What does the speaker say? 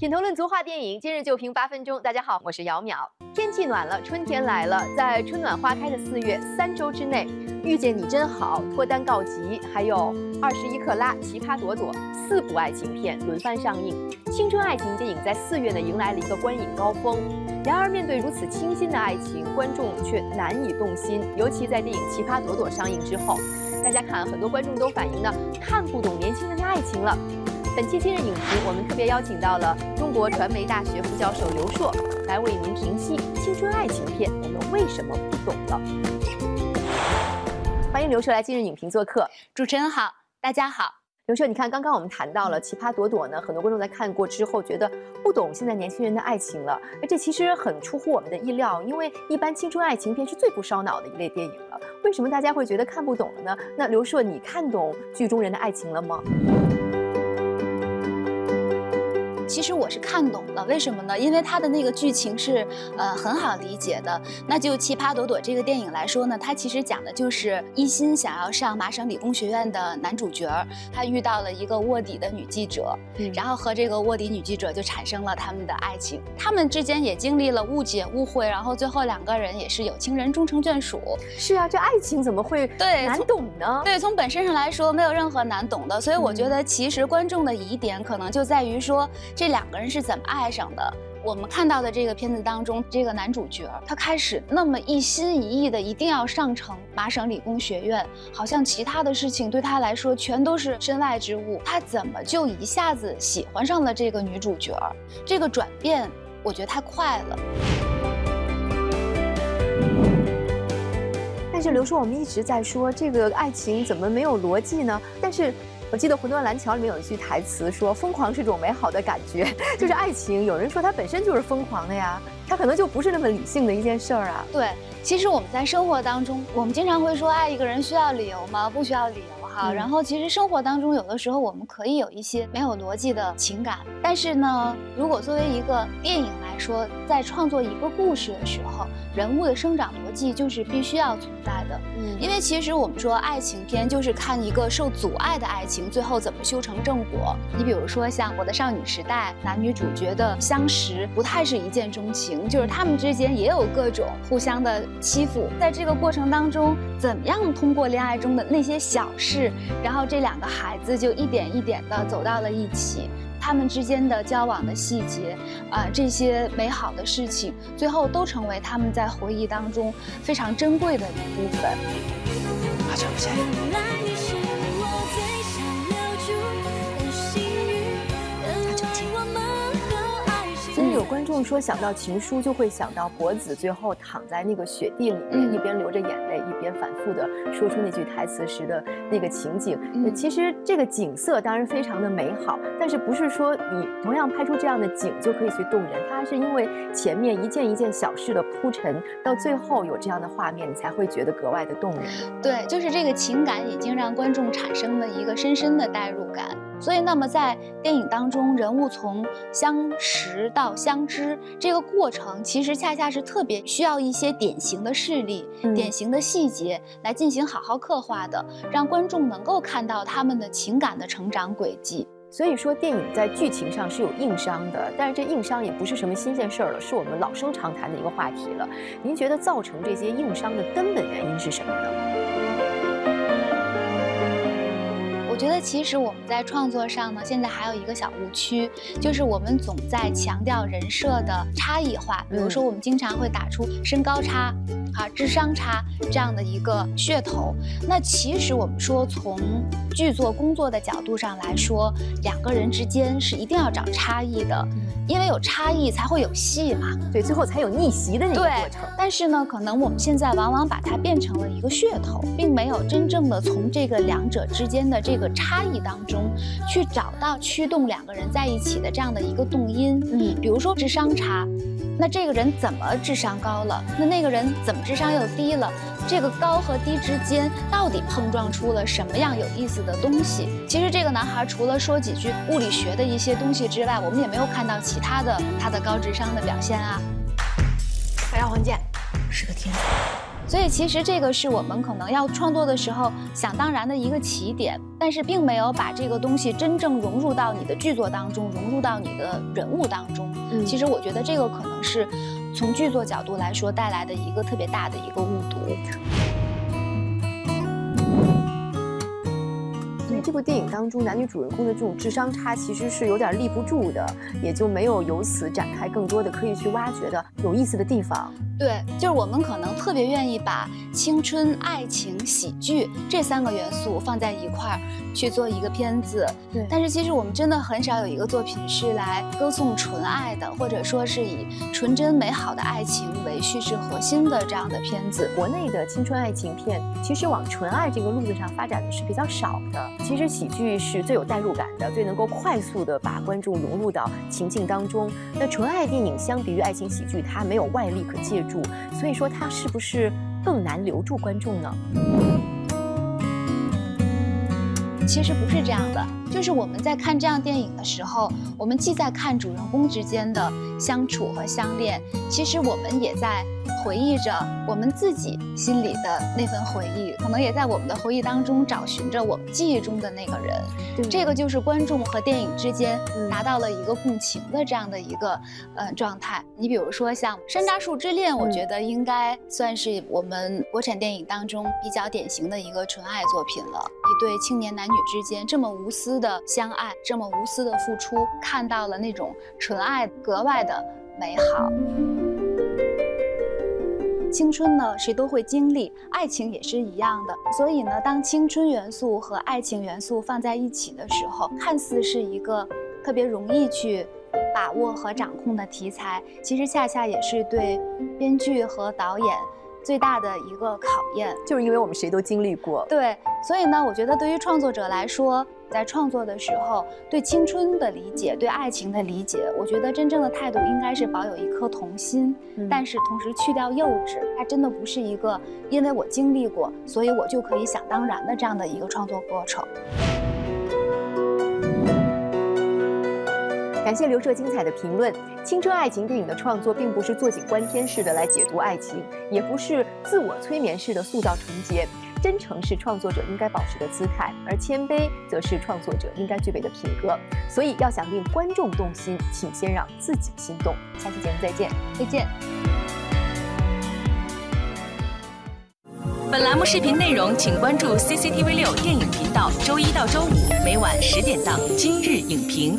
品头论足话电影，今日就评八分钟。大家好，我是姚淼。天气暖了，春天来了，在春暖花开的四月，三周之内，《遇见你真好》脱单告急，还有《二十一克拉》《奇葩朵朵》四部爱情片轮番上映，青春爱情电影在四月呢迎来了一个观影高峰。然而，面对如此清新的爱情，观众却难以动心。尤其在电影《奇葩朵朵》上映之后，大家看，很多观众都反映呢，看不懂年轻人的爱情了。本期今日影评，我们特别邀请到了中国传媒大学副教授刘硕，来为您评析青春爱情片，我们为什么不懂了？欢迎刘硕来今日影评做客。主持人好，大家好。刘硕，你看刚刚我们谈到了《奇葩朵朵》呢，很多观众在看过之后觉得不懂现在年轻人的爱情了，而这其实很出乎我们的意料，因为一般青春爱情片是最不烧脑的一类电影了，为什么大家会觉得看不懂了呢？那刘硕，你看懂剧中人的爱情了吗？其实我是看懂了，为什么呢？因为它的那个剧情是呃很好理解的。那就《奇葩朵朵》这个电影来说呢，它其实讲的就是一心想要上麻省理工学院的男主角，他遇到了一个卧底的女记者，然后和这个卧底女记者就产生了他们的爱情。他们之间也经历了误解、误会，然后最后两个人也是有情人终成眷属。是啊，这爱情怎么会对难懂呢？对，从本身上来说没有任何难懂的。所以我觉得其实观众的疑点可能就在于说。这两个人是怎么爱上的？我们看到的这个片子当中，这个男主角他开始那么一心一意的一定要上成麻省理工学院，好像其他的事情对他来说全都是身外之物。他怎么就一下子喜欢上了这个女主角？这个转变，我觉得太快了。但是刘叔，我们一直在说这个爱情怎么没有逻辑呢？但是。我记得《魂断蓝桥》里面有一句台词说：“疯狂是种美好的感觉，就是爱情。有人说它本身就是疯狂的呀，它可能就不是那么理性的一件事儿啊。”对，其实我们在生活当中，我们经常会说爱一个人需要理由吗？不需要理由哈。然后其实生活当中有的时候我们可以有一些没有逻辑的情感，但是呢，如果作为一个电影来说，在创作一个故事的时候，人物的生长逻辑就是必须要存在的。嗯，因为其实我们说爱情片就是看一个受阻碍的爱情最后怎么修成正果。你比如说像《我的少女时代》，男女主角的相识不太是一见钟情，就是他们之间也有各种互相的欺负。在这个过程当中，怎么样通过恋爱中的那些小事，然后这两个孩子就一点一点的走到了一起。他们之间的交往的细节，啊，这些美好的事情，最后都成为他们在回忆当中非常珍贵的一部分。好久不见。观众说想到情书就会想到博子最后躺在那个雪地里面，一边流着眼泪，一边反复的说出那句台词时的那个情景。其实这个景色当然非常的美好，但是不是说你同样拍出这样的景就可以去动人？它是因为前面一件一件小事的铺陈，到最后有这样的画面，你才会觉得格外的动人。对，就是这个情感已经让观众产生了一个深深的代入感。所以，那么在电影当中，人物从相识到相知这个过程，其实恰恰是特别需要一些典型的事例、典型的细节来进行好好刻画的，让观众能够看到他们的情感的成长轨迹。所以说，电影在剧情上是有硬伤的，但是这硬伤也不是什么新鲜事儿了，是我们老生常谈的一个话题了。您觉得造成这些硬伤的根本原因是什么呢？我觉得其实我们在创作上呢，现在还有一个小误区，就是我们总在强调人设的差异化。比如说，我们经常会打出身高差、啊智商差这样的一个噱头。那其实我们说，从剧作工作的角度上来说，两个人之间是一定要找差异的，因为有差异才会有戏嘛。对，最后才有逆袭的那个过程。但是呢，可能我们现在往往把它变成了一个噱头，并没有真正的从这个两者之间的这个。差异当中，去找到驱动两个人在一起的这样的一个动因。嗯，比如说智商差，那这个人怎么智商高了？那那个人怎么智商又低了？这个高和低之间到底碰撞出了什么样有意思的东西？其实这个男孩除了说几句物理学的一些东西之外，我们也没有看到其他的他的高智商的表现啊。白黄健是个天才。所以其实这个是我们可能要创作的时候想当然的一个起点，但是并没有把这个东西真正融入到你的剧作当中，融入到你的人物当中。嗯，其实我觉得这个可能是从剧作角度来说带来的一个特别大的一个误读。这部电影当中，男女主人公的这种智商差其实是有点立不住的，也就没有由此展开更多的可以去挖掘的有意思的地方。对，就是我们可能特别愿意把青春、爱情、喜剧这三个元素放在一块儿去做一个片子。对，但是其实我们真的很少有一个作品是来歌颂纯爱的，或者说是以纯真美好的爱情为叙事核心的这样的片子。国内的青春爱情片其实往纯爱这个路子上发展的是比较少的。其实喜剧是最有代入感的，最能够快速的把观众融入到情境当中。那纯爱电影相比于爱情喜剧，它没有外力可借助。所以说，它是不是更难留住观众呢？其实不是这样的，就是我们在看这样电影的时候，我们既在看主人公之间的相处和相恋，其实我们也在。回忆着我们自己心里的那份回忆，可能也在我们的回忆当中找寻着我们记忆中的那个人。这个就是观众和电影之间达到了一个共情的这样的一个呃状态。你比如说像《山楂树之恋》，我觉得应该算是我们国产电影当中比较典型的一个纯爱作品了。一对青年男女之间这么无私的相爱，这么无私的付出，看到了那种纯爱格外的美好。青春呢，谁都会经历，爱情也是一样的。所以呢，当青春元素和爱情元素放在一起的时候，看似是一个特别容易去把握和掌控的题材，其实恰恰也是对编剧和导演最大的一个考验。就是因为我们谁都经历过。对，所以呢，我觉得对于创作者来说。在创作的时候，对青春的理解，对爱情的理解，我觉得真正的态度应该是保有一颗童心，但是同时去掉幼稚。它真的不是一个因为我经历过，所以我就可以想当然的这样的一个创作过程。感谢刘彻精彩的评论。青春爱情电影的创作，并不是坐井观天式的来解读爱情，也不是自我催眠式的塑造纯洁。真诚是创作者应该保持的姿态，而谦卑则是创作者应该具备的品格。所以，要想令观众动心，请先让自己心动。下期节目再见，再见。本栏目视频内容，请关注 CCTV 六电影频道，周一到周五每晚十点档《今日影评》。